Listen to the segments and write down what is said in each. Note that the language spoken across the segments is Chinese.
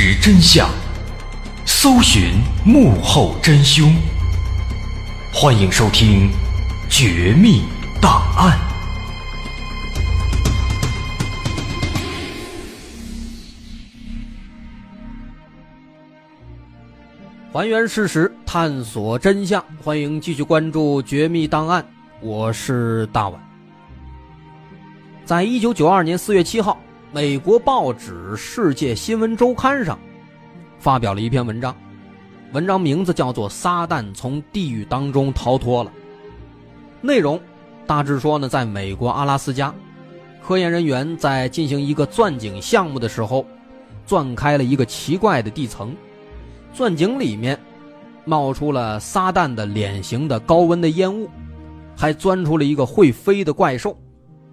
实真相，搜寻幕后真凶。欢迎收听《绝密档案》，还原事实，探索真相。欢迎继续关注《绝密档案》，我是大碗。在一九九二年四月七号。美国报纸《世界新闻周刊》上发表了一篇文章，文章名字叫做《撒旦从地狱当中逃脱了》。内容大致说呢，在美国阿拉斯加，科研人员在进行一个钻井项目的时候，钻开了一个奇怪的地层，钻井里面冒出了撒旦的脸型的高温的烟雾，还钻出了一个会飞的怪兽，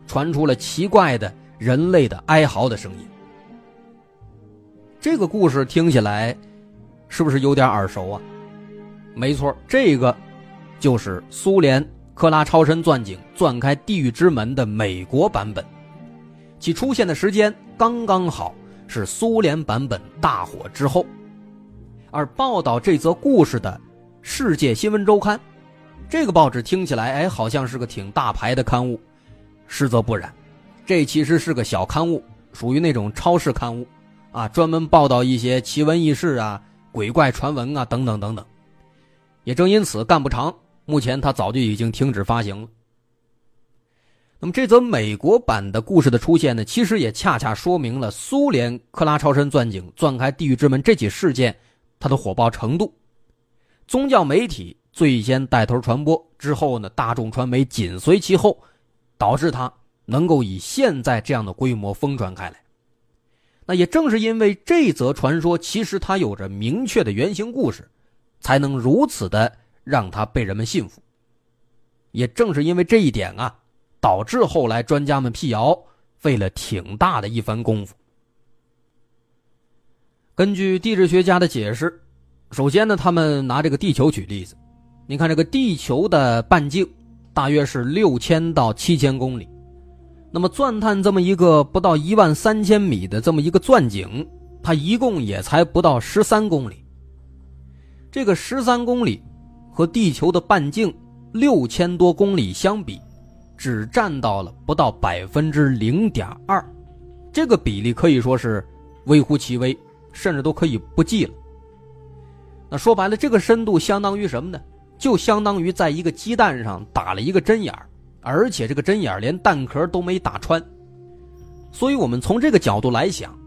传出了奇怪的。人类的哀嚎的声音，这个故事听起来是不是有点耳熟啊？没错，这个就是苏联克拉超深钻井钻开地狱之门的美国版本，其出现的时间刚刚好是苏联版本大火之后，而报道这则故事的《世界新闻周刊》这个报纸听起来哎，好像是个挺大牌的刊物，实则不然。这其实是个小刊物，属于那种超市刊物，啊，专门报道一些奇闻异事啊、鬼怪传闻啊等等等等。也正因此干不长，目前它早就已经停止发行了。那么这则美国版的故事的出现呢，其实也恰恰说明了苏联克拉超深钻井钻开地狱之门这起事件它的火爆程度。宗教媒体最先带头传播，之后呢，大众传媒紧随其后，导致它。能够以现在这样的规模疯传开来，那也正是因为这则传说其实它有着明确的原型故事，才能如此的让它被人们信服。也正是因为这一点啊，导致后来专家们辟谣费了挺大的一番功夫。根据地质学家的解释，首先呢，他们拿这个地球举例子，你看这个地球的半径大约是六千到七千公里。那么钻探这么一个不到一万三千米的这么一个钻井，它一共也才不到十三公里。这个十三公里和地球的半径六千多公里相比，只占到了不到百分之零点二，这个比例可以说是微乎其微，甚至都可以不计了。那说白了，这个深度相当于什么呢？就相当于在一个鸡蛋上打了一个针眼儿。而且这个针眼连蛋壳都没打穿，所以我们从这个角度来想，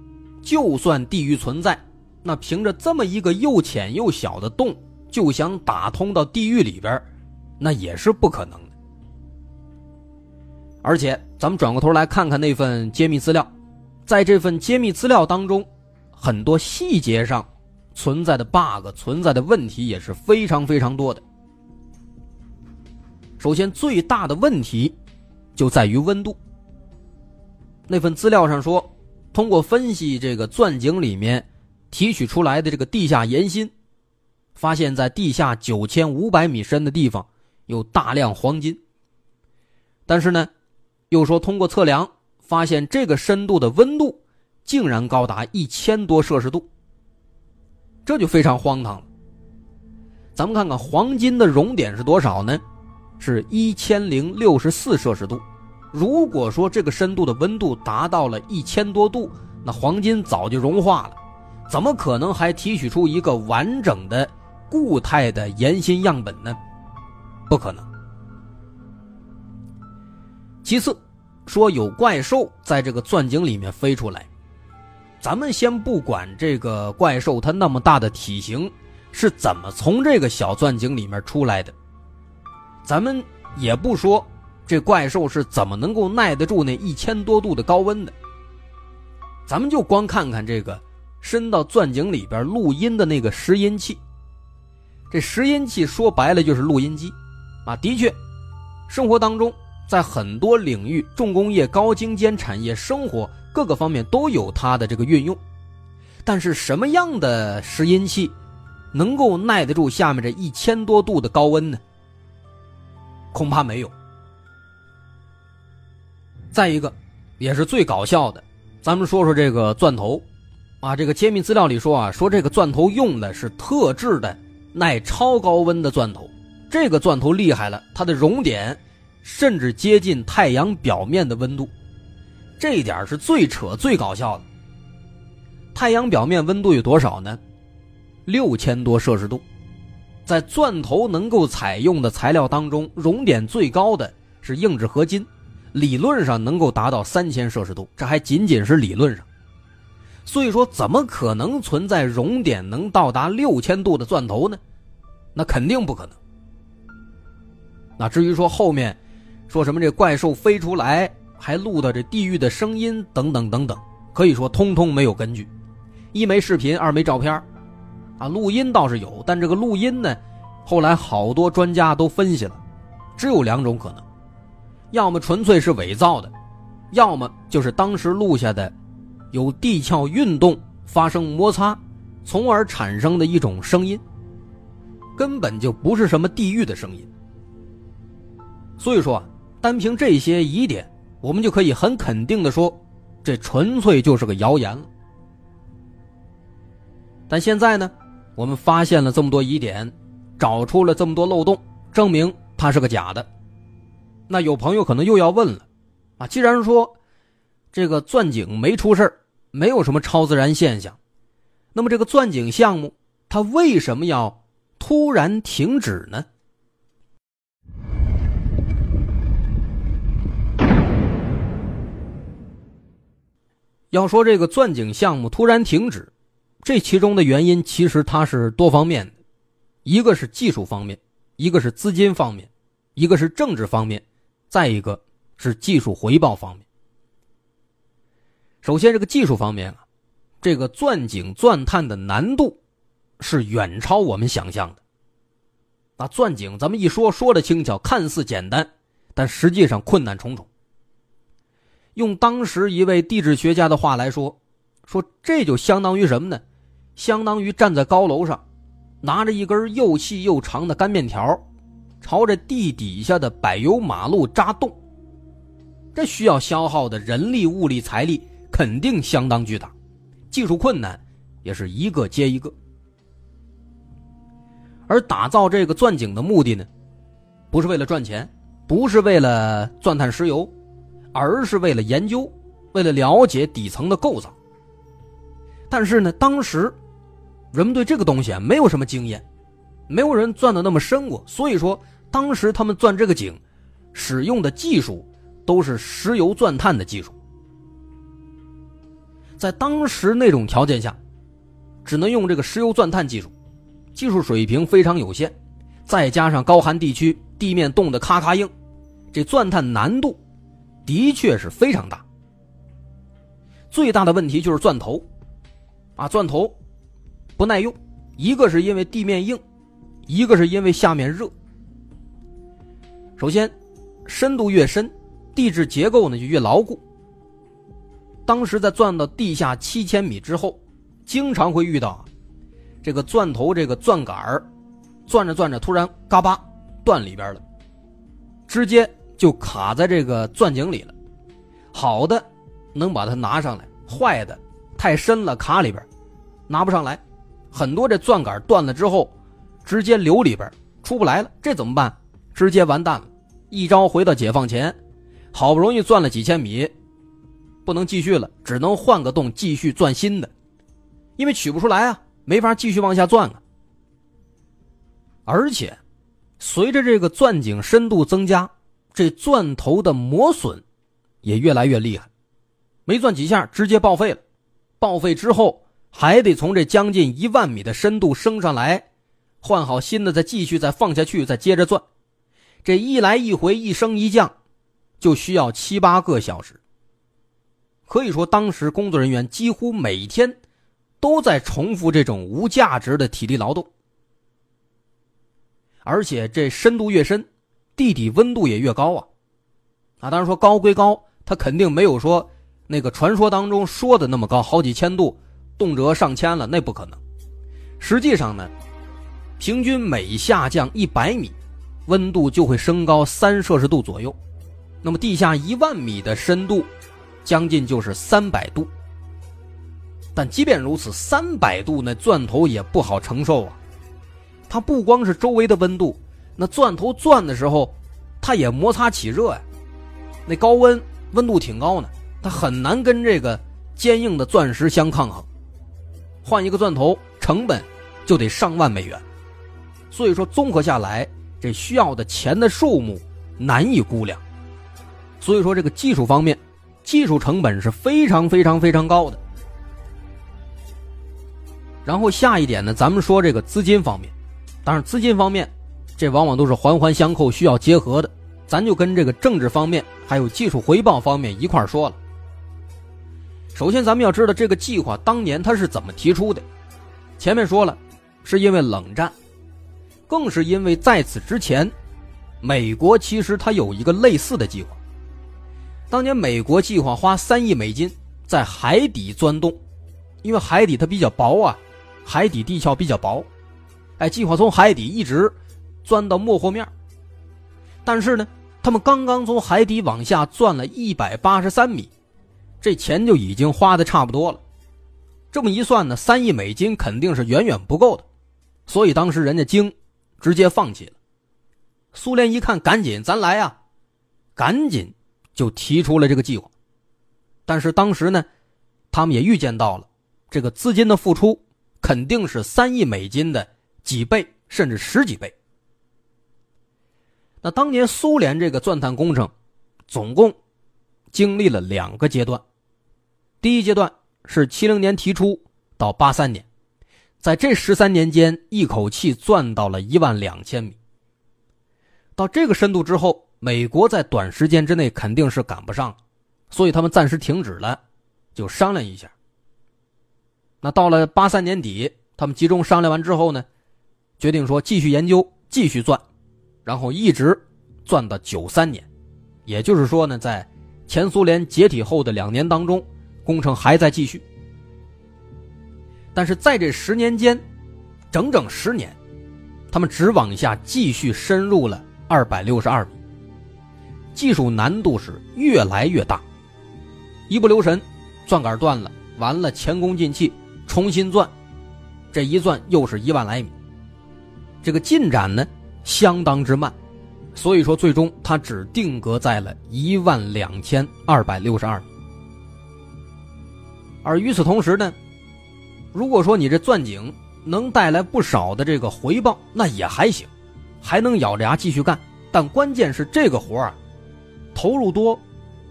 就算地狱存在，那凭着这么一个又浅又小的洞，就想打通到地狱里边，那也是不可能的。而且咱们转过头来看看那份揭秘资料，在这份揭秘资料当中，很多细节上存在的 bug、存在的问题也是非常非常多的。首先，最大的问题就在于温度。那份资料上说，通过分析这个钻井里面提取出来的这个地下岩芯，发现在地下九千五百米深的地方有大量黄金。但是呢，又说通过测量发现这个深度的温度竟然高达一千多摄氏度，这就非常荒唐了。咱们看看黄金的熔点是多少呢？是一千零六十四摄氏度。如果说这个深度的温度达到了一千多度，那黄金早就融化了，怎么可能还提取出一个完整的固态的岩芯样本呢？不可能。其次，说有怪兽在这个钻井里面飞出来，咱们先不管这个怪兽它那么大的体型是怎么从这个小钻井里面出来的。咱们也不说，这怪兽是怎么能够耐得住那一千多度的高温的。咱们就光看看这个伸到钻井里边录音的那个拾音器。这拾音器说白了就是录音机，啊，的确，生活当中在很多领域，重工业、高精尖产业、生活各个方面都有它的这个运用。但是什么样的拾音器能够耐得住下面这一千多度的高温呢？恐怕没有。再一个，也是最搞笑的，咱们说说这个钻头，啊，这个揭秘资料里说啊，说这个钻头用的是特制的耐超高温的钻头，这个钻头厉害了，它的熔点甚至接近太阳表面的温度，这一点是最扯最搞笑的。太阳表面温度有多少呢？六千多摄氏度，在钻头能够采用的材料当中，熔点最高的是硬质合金，理论上能够达到三千摄氏度，这还仅仅是理论上。所以说，怎么可能存在熔点能到达六千度的钻头呢？那肯定不可能。那至于说后面说什么这怪兽飞出来，还录到这地狱的声音等等等等，可以说通通没有根据。一没视频，二没照片，啊，录音倒是有，但这个录音呢，后来好多专家都分析了，只有两种可能，要么纯粹是伪造的，要么就是当时录下的。有地壳运动发生摩擦，从而产生的一种声音，根本就不是什么地狱的声音。所以说啊，单凭这些疑点，我们就可以很肯定的说，这纯粹就是个谣言了。但现在呢，我们发现了这么多疑点，找出了这么多漏洞，证明它是个假的。那有朋友可能又要问了，啊，既然说。这个钻井没出事没有什么超自然现象，那么这个钻井项目它为什么要突然停止呢？要说这个钻井项目突然停止，这其中的原因其实它是多方面的，一个是技术方面，一个是资金方面，一个是政治方面，再一个是技术回报方面。首先，这个技术方面啊，这个钻井钻探的难度是远超我们想象的。那钻井，咱们一说说的轻巧，看似简单，但实际上困难重重。用当时一位地质学家的话来说，说这就相当于什么呢？相当于站在高楼上，拿着一根又细又长的干面条，朝着地底下的柏油马路扎洞。这需要消耗的人力、物力、财力。肯定相当巨大，技术困难也是一个接一个。而打造这个钻井的目的呢，不是为了赚钱，不是为了钻探石油，而是为了研究，为了了解底层的构造。但是呢，当时人们对这个东西啊没有什么经验，没有人钻的那么深过，所以说当时他们钻这个井，使用的技术都是石油钻探的技术。在当时那种条件下，只能用这个石油钻探技术，技术水平非常有限，再加上高寒地区地面冻得咔咔硬，这钻探难度的确是非常大。最大的问题就是钻头，啊，钻头不耐用，一个是因为地面硬，一个是因为下面热。首先，深度越深，地质结构呢就越牢固。当时在钻到地下七千米之后，经常会遇到这个钻头这个钻杆儿，钻着钻着突然嘎巴断里边了，直接就卡在这个钻井里了。好的，能把它拿上来；坏的，太深了卡里边，拿不上来。很多这钻杆断了之后，直接流里边出不来了，这怎么办？直接完蛋了。一朝回到解放前，好不容易钻了几千米。不能继续了，只能换个洞继续钻新的，因为取不出来啊，没法继续往下钻啊。而且，随着这个钻井深度增加，这钻头的磨损也越来越厉害，没钻几下直接报废了。报废之后，还得从这将近一万米的深度升上来，换好新的，再继续再放下去，再接着钻。这一来一回，一升一降，就需要七八个小时。可以说，当时工作人员几乎每天都在重复这种无价值的体力劳动，而且这深度越深，地底温度也越高啊！啊，当然说高归高，它肯定没有说那个传说当中说的那么高，好几千度，动辄上千了，那不可能。实际上呢，平均每下降一百米，温度就会升高三摄氏度左右。那么地下一万米的深度。将近就是三百度，但即便如此，三百度那钻头也不好承受啊。它不光是周围的温度，那钻头钻的时候，它也摩擦起热呀。那高温温度挺高呢，它很难跟这个坚硬的钻石相抗衡。换一个钻头成本就得上万美元，所以说综合下来，这需要的钱的数目难以估量。所以说这个技术方面，技术成本是非常非常非常高的。然后下一点呢，咱们说这个资金方面，当然资金方面，这往往都是环环相扣，需要结合的。咱就跟这个政治方面还有技术回报方面一块说了。首先，咱们要知道这个计划当年它是怎么提出的。前面说了，是因为冷战，更是因为在此之前，美国其实它有一个类似的计划。当年美国计划花三亿美金在海底钻洞，因为海底它比较薄啊，海底地壳比较薄，哎，计划从海底一直钻到没货面。但是呢，他们刚刚从海底往下钻了一百八十三米。这钱就已经花的差不多了，这么一算呢，三亿美金肯定是远远不够的，所以当时人家京直接放弃了。苏联一看，赶紧咱来呀，赶紧就提出了这个计划。但是当时呢，他们也预见到了这个资金的付出肯定是三亿美金的几倍甚至十几倍。那当年苏联这个钻探工程，总共经历了两个阶段。第一阶段是七零年提出到八三年，在这十三年间，一口气钻到了一万两千米。到这个深度之后，美国在短时间之内肯定是赶不上，所以他们暂时停止了，就商量一下。那到了八三年底，他们集中商量完之后呢，决定说继续研究，继续钻，然后一直钻到九三年，也就是说呢，在前苏联解体后的两年当中。工程还在继续，但是在这十年间，整整十年，他们只往下继续深入了二百六十二米，技术难度是越来越大，一不留神，钻杆断了，完了前功尽弃，重新钻，这一钻又是一万来米，这个进展呢相当之慢，所以说最终它只定格在了一万两千二百六十二。而与此同时呢，如果说你这钻井能带来不少的这个回报，那也还行，还能咬着牙继续干。但关键是这个活啊，投入多，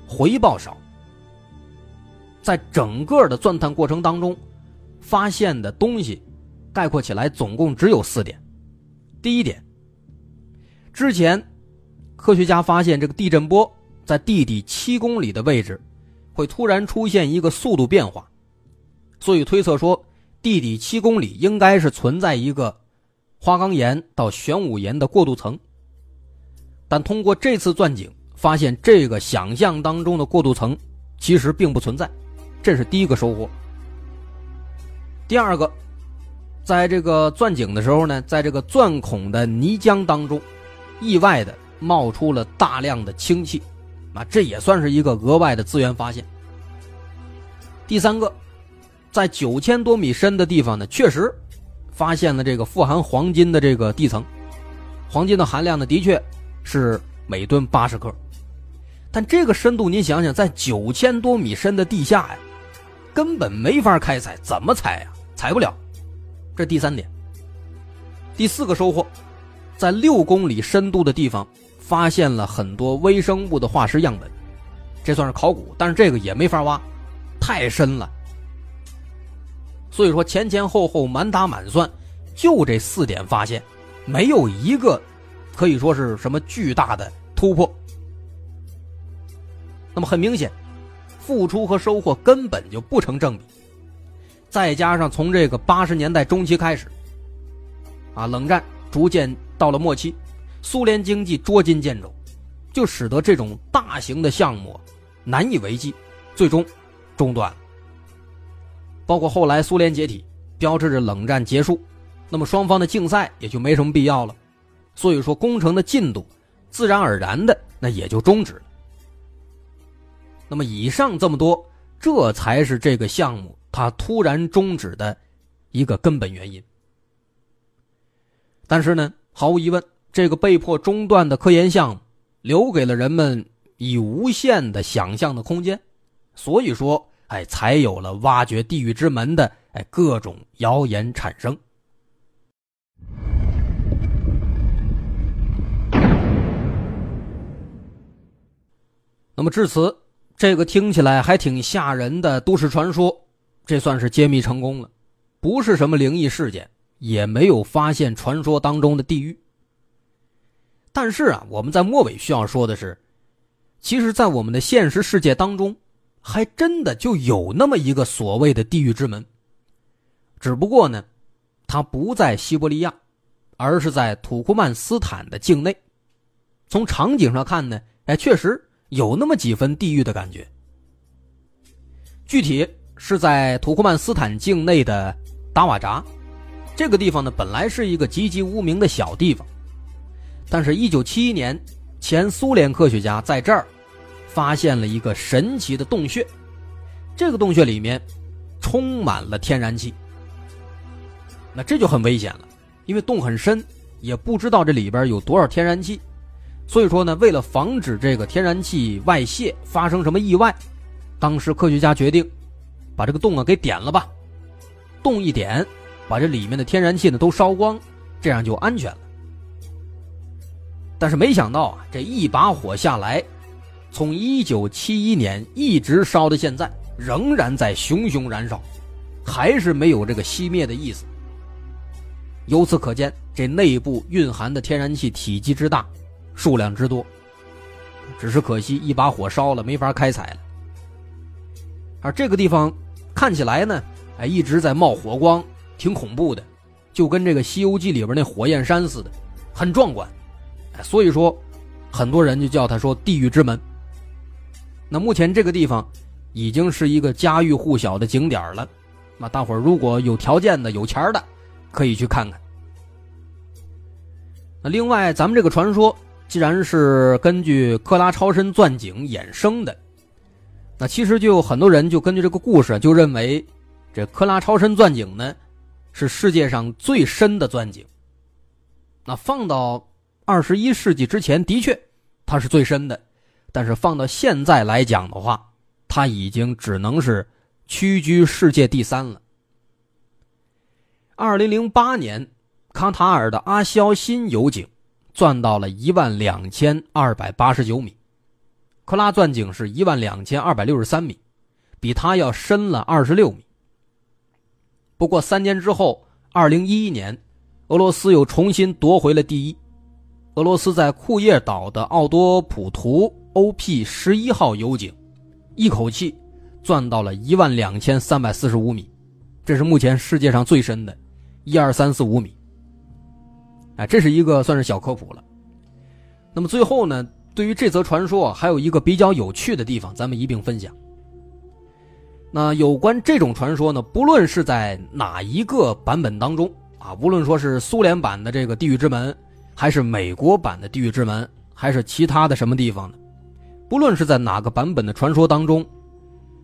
回报少。在整个的钻探过程当中，发现的东西概括起来总共只有四点。第一点，之前科学家发现这个地震波在地底七公里的位置。会突然出现一个速度变化，所以推测说，地底七公里应该是存在一个花岗岩到玄武岩的过渡层。但通过这次钻井，发现这个想象当中的过渡层其实并不存在，这是第一个收获。第二个，在这个钻井的时候呢，在这个钻孔的泥浆当中，意外的冒出了大量的氢气。啊，这也算是一个额外的资源发现。第三个，在九千多米深的地方呢，确实发现了这个富含黄金的这个地层，黄金的含量呢，的确是每吨八十克。但这个深度，您想想，在九千多米深的地下呀，根本没法开采，怎么采呀？采不了。这第三点。第四个收获，在六公里深度的地方。发现了很多微生物的化石样本，这算是考古，但是这个也没法挖，太深了。所以说前前后后满打满算，就这四点发现，没有一个可以说是什么巨大的突破。那么很明显，付出和收获根本就不成正比。再加上从这个八十年代中期开始，啊，冷战逐渐到了末期。苏联经济捉襟见肘，就使得这种大型的项目难以为继，最终中断。包括后来苏联解体，标志着冷战结束，那么双方的竞赛也就没什么必要了。所以说，工程的进度自然而然的那也就终止了。那么以上这么多，这才是这个项目它突然终止的一个根本原因。但是呢，毫无疑问，这个被迫中断的科研项目留给了人们以无限的想象的空间，所以说，哎，才有了挖掘地狱之门的哎各种谣言产生。那么至此，这个听起来还挺吓人的都市传说，这算是揭秘成功了，不是什么灵异事件，也没有发现传说当中的地狱。但是啊，我们在末尾需要说的是，其实，在我们的现实世界当中，还真的就有那么一个所谓的地狱之门。只不过呢，它不在西伯利亚，而是在土库曼斯坦的境内。从场景上看呢，哎，确实。有那么几分地狱的感觉。具体是在土库曼斯坦境内的达瓦扎，这个地方呢，本来是一个籍籍无名的小地方，但是1971年，前苏联科学家在这儿发现了一个神奇的洞穴，这个洞穴里面充满了天然气。那这就很危险了，因为洞很深，也不知道这里边有多少天然气。所以说呢，为了防止这个天然气外泄发生什么意外，当时科学家决定把这个洞啊给点了吧。洞一点，把这里面的天然气呢都烧光，这样就安全了。但是没想到啊，这一把火下来，从一九七一年一直烧到现在，仍然在熊熊燃烧，还是没有这个熄灭的意思。由此可见，这内部蕴含的天然气体积之大。数量之多，只是可惜一把火烧了，没法开采了。而这个地方看起来呢，哎，一直在冒火光，挺恐怖的，就跟这个《西游记》里边那火焰山似的，很壮观。所以说，很多人就叫它说“地狱之门”。那目前这个地方已经是一个家喻户晓的景点了。那大伙儿如果有条件的、有钱的，可以去看看。那另外，咱们这个传说。既然是根据克拉超深钻井衍生的，那其实就有很多人就根据这个故事就认为，这克拉超深钻井呢是世界上最深的钻井。那放到二十一世纪之前，的确它是最深的，但是放到现在来讲的话，它已经只能是屈居世界第三了。二零零八年，卡塔尔的阿肖新油井。钻到了一万两千二百八十九米，克拉钻井是一万两千二百六十三米，比它要深了二十六米。不过三年之后，二零一一年，俄罗斯又重新夺回了第一。俄罗斯在库页岛的奥多普图 OP 十一号油井，一口气钻到了一万两千三百四十五米，这是目前世界上最深的，一二三四五米。哎，这是一个算是小科普了。那么最后呢，对于这则传说，还有一个比较有趣的地方，咱们一并分享。那有关这种传说呢，不论是在哪一个版本当中啊，无论说是苏联版的这个地狱之门，还是美国版的地狱之门，还是其他的什么地方呢？不论是在哪个版本的传说当中，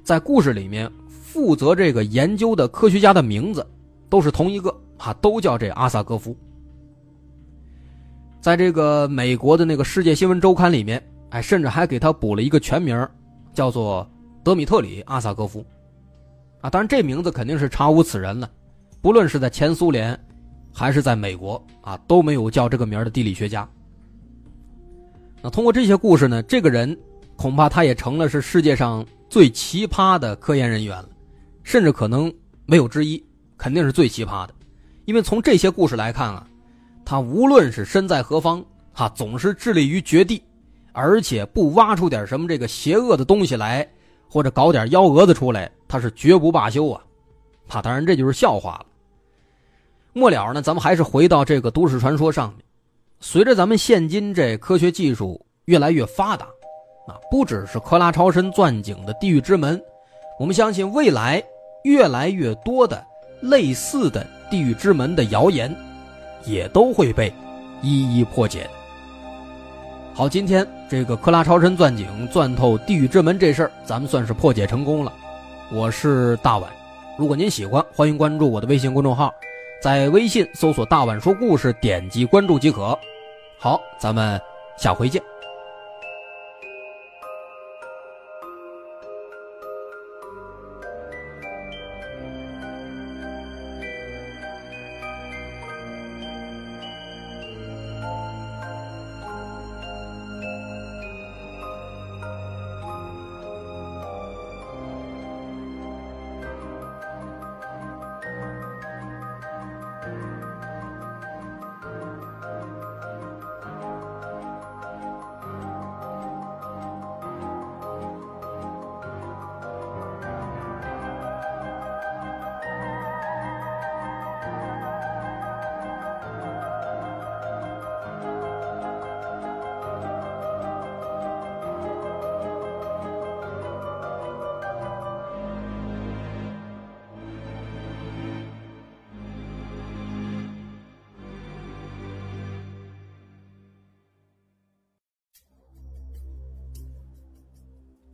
在故事里面负责这个研究的科学家的名字都是同一个啊，都叫这阿萨戈夫。在这个美国的那个世界新闻周刊里面，哎，甚至还给他补了一个全名，叫做德米特里阿萨戈夫，啊，当然这名字肯定是查无此人了，不论是在前苏联，还是在美国啊，都没有叫这个名的地理学家。那通过这些故事呢，这个人恐怕他也成了是世界上最奇葩的科研人员了，甚至可能没有之一，肯定是最奇葩的，因为从这些故事来看啊。他无论是身在何方，哈，总是致力于绝地，而且不挖出点什么这个邪恶的东西来，或者搞点幺蛾子出来，他是绝不罢休啊！哈，当然这就是笑话了。末了呢，咱们还是回到这个都市传说上面。随着咱们现今这科学技术越来越发达，啊，不只是克拉超深钻井的地狱之门，我们相信未来越来越多的类似的地狱之门的谣言。也都会被一一破解。好，今天这个克拉超深钻井钻透地狱之门这事儿，咱们算是破解成功了。我是大碗，如果您喜欢，欢迎关注我的微信公众号，在微信搜索“大碗说故事”，点击关注即可。好，咱们下回见。